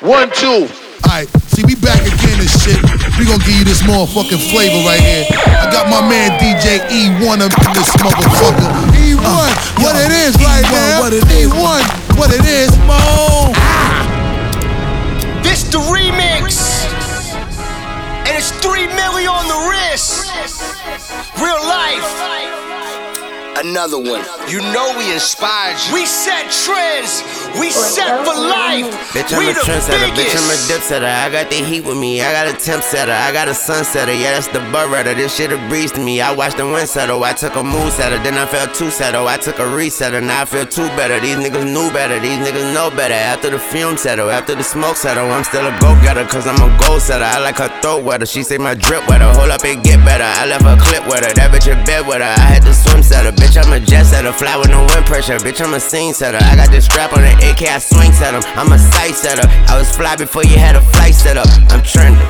One, two. Alright, see, we back again and shit. We gonna give you this motherfucking flavor right here. I got my man DJ E1 up in this motherfucker. E1, uh, what it is right E1, now. what it is. E1, what it is, Mo. This the remix. And it's three million on the wrist. Real life. Another one. You know we inspired you. We set trends. We set for life. Bitch, I'm we a trendsetter, bitch, I'm a biggest. dip setter. I got the heat with me, I got a temp setter, I got a sunsetter, yeah, that's the butt redder. This shit a breeze to me. I watched the wind settle, I took a mood setter, then I felt two settle. I took a resetter, now I feel two better. These niggas knew better, these niggas know better. After the fume settle, after the smoke settle, I'm still a go getter, cause I'm a goal setter. I like her throat wetter, she say my drip wetter. Hold up, it get better. I left her clip with her, that bitch in bed with her. I had to swim setter, bitch, I'm a jet setter, fly with no wind pressure, bitch, I'm a scene setter. I got this strap on the AK, I swing set 'em. I'm a sight setter. I was fly before you had a flight set up. I'm trending.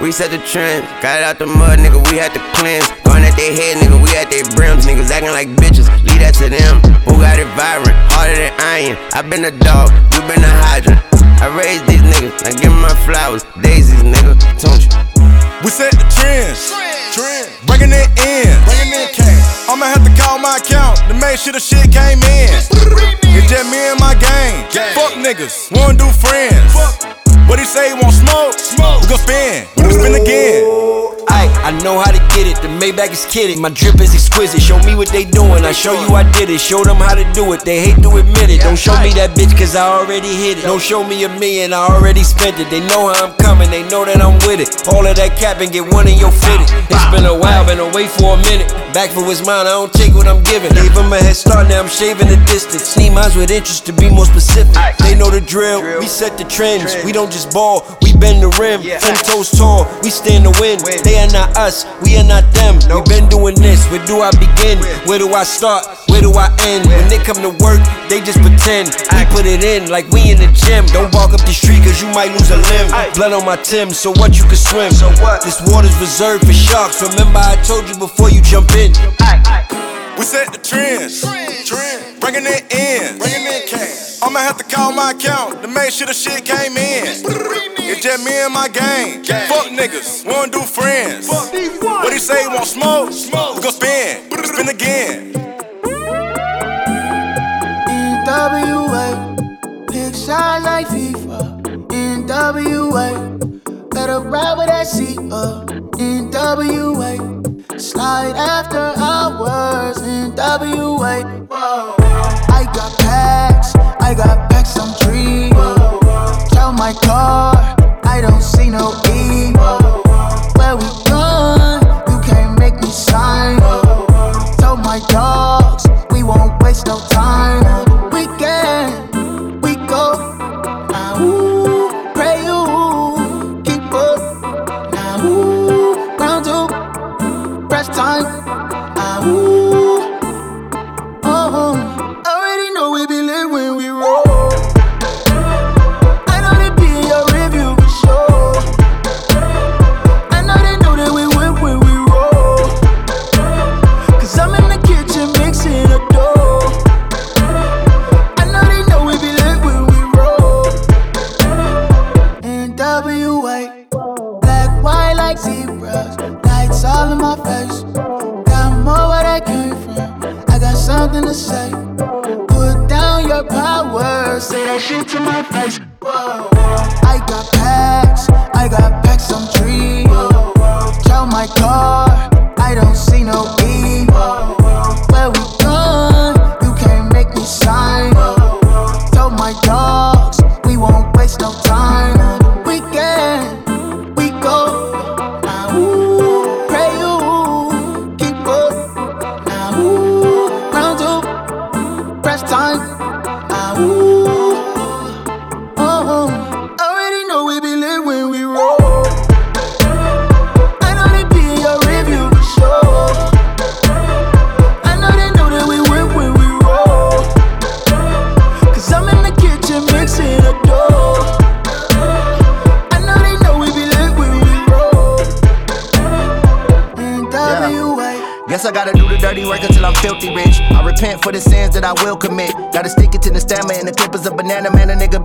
We set the trend, got it out the mud, nigga. We had to cleanse. Going at their head, nigga. We at their brims, niggas acting like bitches. Leave that to them. Who got it vibrant, harder than iron. I been a dog, you been a hydrant. I raised these niggas, I give my flowers. Daisies, nigga, don't you? We set the trends. Trend. Bringing it in. Bringing in my account to make sure the shit came in. It's just me and my gang. Fuck niggas. Wanna do friends. What he say? Want smoke? Smoke. We gon' spin. We gon' spin again. I know how to get it. The Maybach is kidding. My drip is exquisite. Show me what they doing. I show you I did it. Show them how to do it. They hate to admit it. Don't show me that bitch cause I already hit it. Don't show me a million. I already spent it. They know how I'm coming. They know that I'm with it. All of that cap and get one in your fitted. It's been a while, been away for a minute. Back for his mind. I don't take what I'm giving. Gave him a head start. Now I'm shaving the distance. Need minds with interest to be more specific. They know the drill. We set the trends. We don't just ball. We bend the rim. Ten toes tall. We stand to win. They are not us, we are not them. We've been doing this, where do I begin? Where do I start? Where do I end? When they come to work, they just pretend. We put it in like we in the gym. Don't walk up the street cause you might lose a limb. Blood on my Tim, so what you can swim. So what? This water's reserved for sharks. Remember I told you before you jump in. We set the trends. Trend. Bringing it in. Bringing in cash. I'ma have to call my account to make sure the shit came in. It's just me and my gang. Fuck niggas. Wanna do friends. What he say? Want smoke? smoke. We gon' spin. Spin again. NWA, big shine like FIFA. NWA, better ride with that seat up. Uh, NWA, slide after hours. NWA, whoa. I got packs, I got packs, I'm dreaming. Tell my car, I don't see no E. Where we going? You can't make me sign. Tell my dogs, press time. Ah, now, say. Put down your power, say that shit to my face. Whoa. That I will commit. Gotta stick it to the stammer and the banana man. A nigga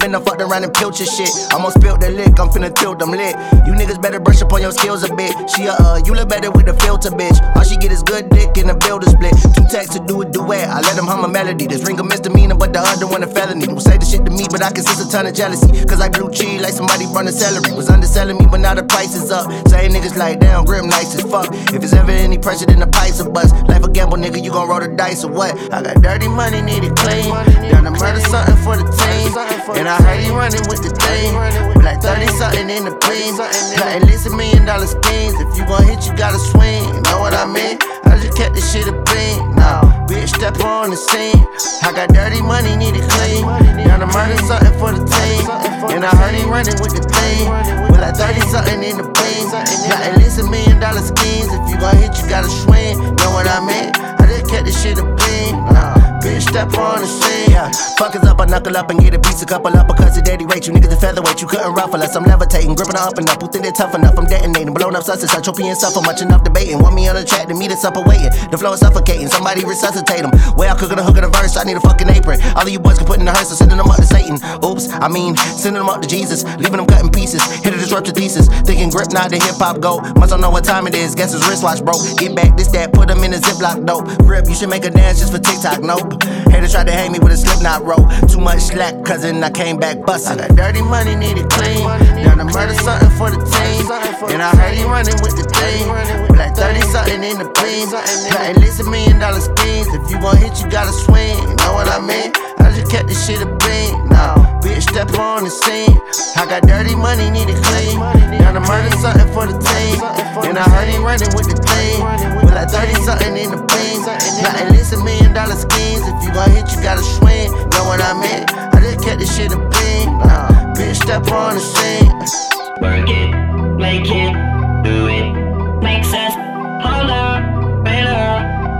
been a fucked around and pilch your shit. Almost spilled the lick, I'm finna tilt them lit. You niggas better brush up on your skills a bit. She a uh, you look better with the filter, bitch. All she get is good dick and a builder split. Two texts to do a duet. I let him hum a melody. This ring a misdemeanor, but the other one a felony. Don't say the shit to me, but I can sense a ton of jealousy. Cause I grew cheese like somebody run a celery. Was underselling me, but now the price is up. Say niggas like damn, grim nice as fuck. If it's ever any pressure, then the price of bust. Life a gamble, nigga, you gon' roll the dice or what? I got dirty money, need it clean. To murder something for the team. And I heard he running with the thing. Like 30 something in the. Got at least a million dollar schemes. If you gon' hit, you gotta swing. You know what I mean? I just kept this shit a bean. Now, bitch, step on the scene. I got dirty money, need it clean. Down to murder something for the team. And I heard he running with the thing. With like 30 something in the. Got at least a million dollar schemes. If you gon' hit, you gotta swing. Know what I mean? Kept this shit a bean. Nah, bitch, step on the scene. Yeah, fuckers up, I knuckle up and get a piece, a couple up because the daddy rate you niggas a featherweight. You couldn't ruffle us. I'm levitating, gripping up and up. Who think they're tough enough? I'm detonating, blowing up success. I trophy and suffer much enough debating. Want me on the track to meet us up waiting. The flow is suffocating. Somebody resuscitate them. I cooking a hook of the verse. I need a fucking apron. All of you boys can put in the hearse, so sending them up to Satan. Oops, I mean sending them up to Jesus, leaving them cutting pieces. Hit a disrupt your thesis. Thinking grip not the hip hop go. Must don't know what time it is. Guess his wristwatch broke. Get back this that. Put them in a ziplock dope. Grip, you should make a dance just for TikTok. Nope. Haters tried to hang me with a slip knot rope. Too much slack, cousin. I came back bustin'. I got dirty money, need it clean. Down to murder something for the team. And I heard he running with the thing. Like 30 something in the plane. Got at least a million dollar schemes. If you gon' hit, you gotta swing. You know what I mean? I just kept this shit a bean. Step on the scene. I got dirty money, need it clean. Got to murder something for the team. And I heard he running with the thing. With like 30 something in the plane. Got at least a million dollar schemes. If you gon' hit, you gotta swing. Know what I mean? I just kept this shit a bean. Now, bitch, step on the scene. Work it, make it, do it, make sense. Harder, better,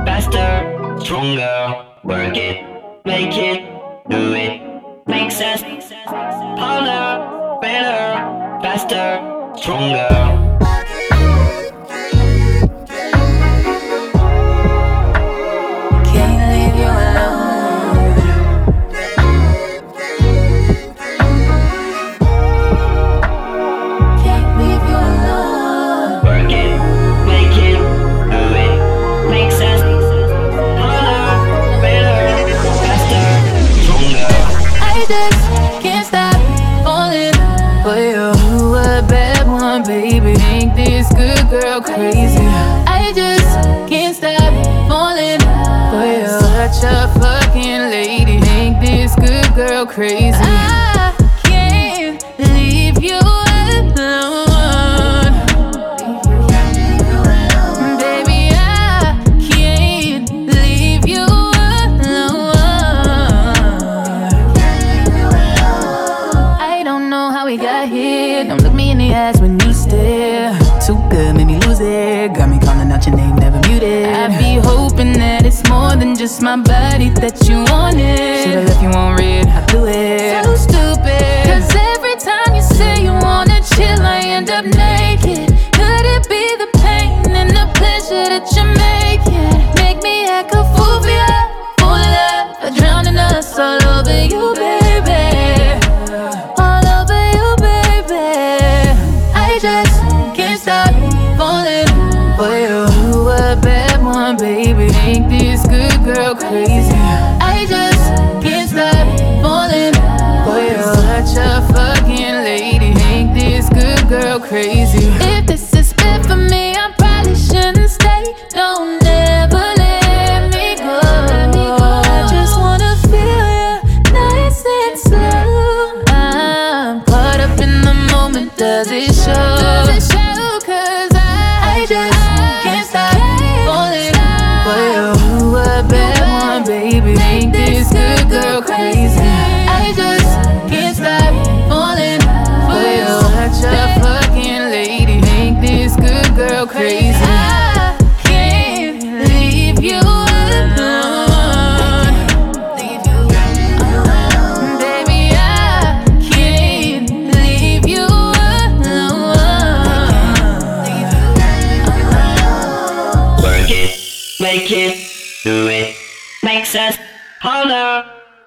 faster, stronger. Work it, make it, do it, make sense. Harder, better, faster, stronger. Crazy. I just can't stop falling for you. Such a fucking lady. Make this good girl crazy. I just my body that you wanted. Should've left you on red, I blew it. So stupid. Cause every time you say you wanna chill, I end up naked. Crazy. I just can't stop falling for you. Such a fucking lady. Make this good girl crazy.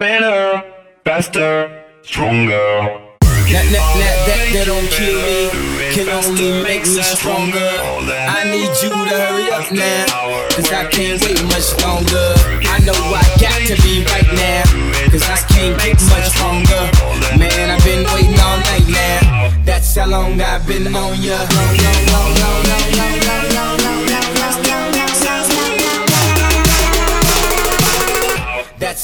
Better, faster, stronger. That, that, that, that, that don't kill me, can only make me stronger. I need you to hurry up now, cause I can't wait much longer. I know I got to be right now, cause I can't get much longer. Man, I've been waiting all night now, that's how long I've been on ya.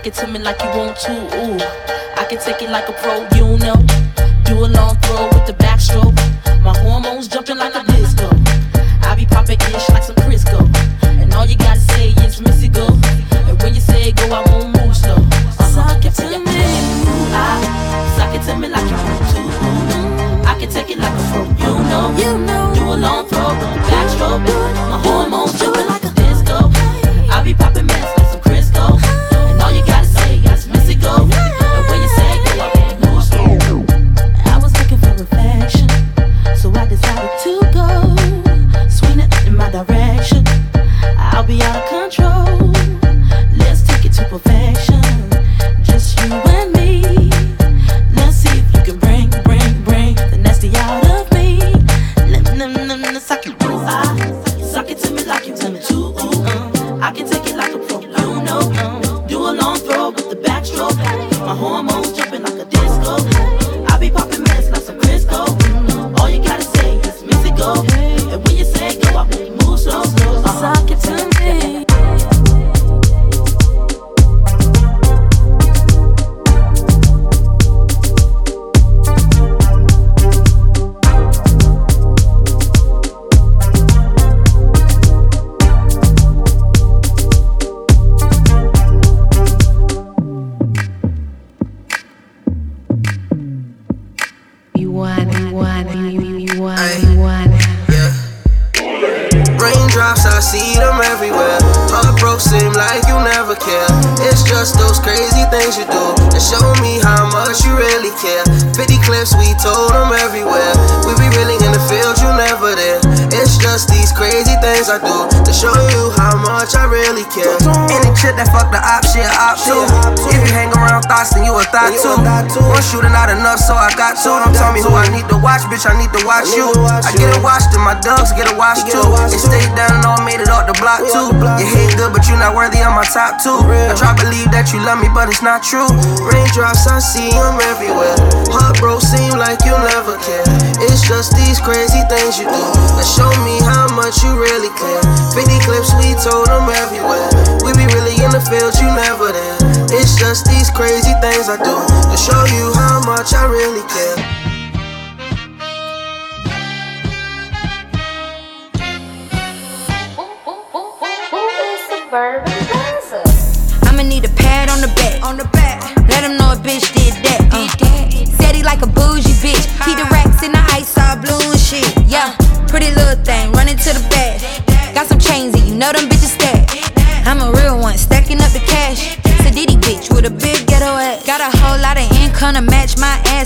Suck it to me like you want to, ooh. I can take it like a pro, you know. Do a long throw with the backstroke. My hormones jumping like a disco. I be popping ish like some Crisco. And all you gotta say is Missy go. And when you say go, I won't move slow. Suck it to me, ah. Suck it to me like you want to, ooh. I can take it like a pro, you know. You know. Do a long throw You want, you want, you, you want, you want. Raindrops, I see them everywhere. Heartbroken seem like you never care. It's just those crazy things you do that show me how much you really care. 50 clips, we told them everywhere. We be really in the field, you never there. It's just these crazy things I do to show you how much I really care. Any chick that fuck the op, shit op too. If you hang around thoughts, then you a thought too. One shooting not enough, so I got two. Don't tell me who I need to watch, bitch. I need to watch you. I get it washed, and my dogs get it washed too. They stayed down and all made it off the block too. You hate good, but you not worthy of my top two. I try to believe that you love me, but it's not true. Raindrops, I see them everywhere. Heartbroken seem like you never care. It's just these crazy things you do that show me how much you really care. 50 clips, we told them everywhere. We be really in the field, you never there. It's just these crazy things I do to show you how much I really care.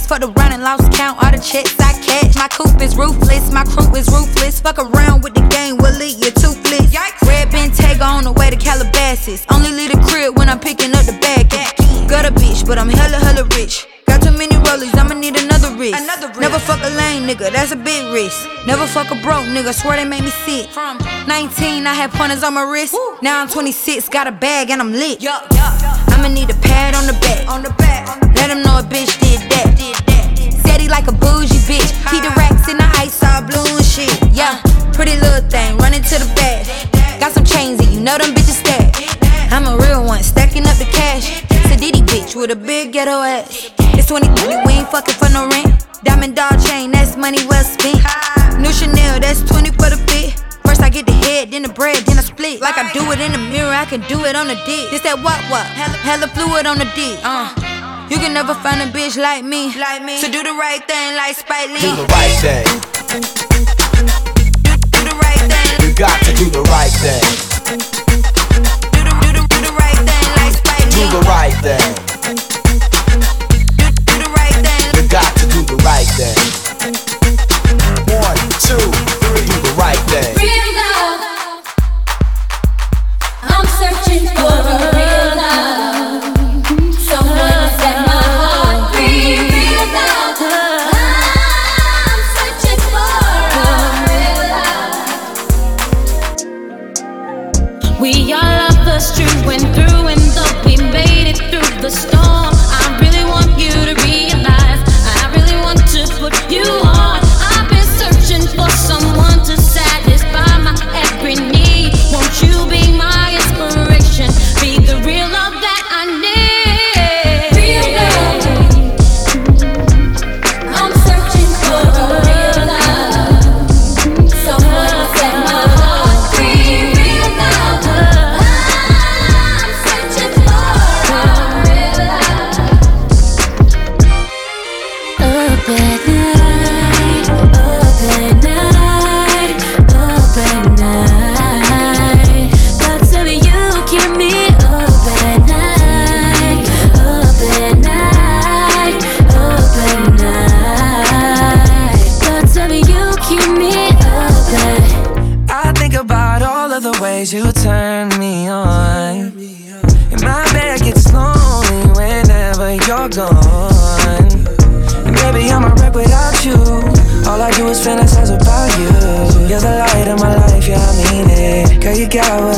Ass. For the running lost count all the checks I catch. My coupe is ruthless, my crew is ruthless. Fuck around with the gang, we'll leave you toothless. Red Bentayga on the way to Calabasas. Only leave the crib when I'm picking up the bag. Got a bitch, but I'm hella, hella rich. Got too many rollies, I'ma need another wrist. Never fuck a lame nigga, that's a big risk. Never fuck a broke nigga, swear they made me sick. From 19, I had pointers on my wrist. Now I'm 26, got a bag and I'm lit. I'ma I'ma need a pad on the back. On the back. Let him know a bitch did that. Did that. Said he like a bougie bitch. Keep the racks in the ice all blue and shit. Yeah, pretty little thing, running to the bag. Got some chains and you know them bitches stack. I'm a real one, stacking up the cash. Sadiddy bitch with a big ghetto ass. It's 2020, we ain't fucking for no rent. Diamond dog chain, that's money well spent. New Chanel, that's 20 for the fit. First I get the head, then the bread, then I split. Like I do it in the mirror, I can do it on the dick. This that what what? Hella, hella fluid on the dick. Uh. You can never find a bitch like me. Like me. To do the right thing like Spike Lee. Do the right thing. Do the right thing. You got to do the right thing. Do the, do the, do the right thing like Spike Do the right thing. out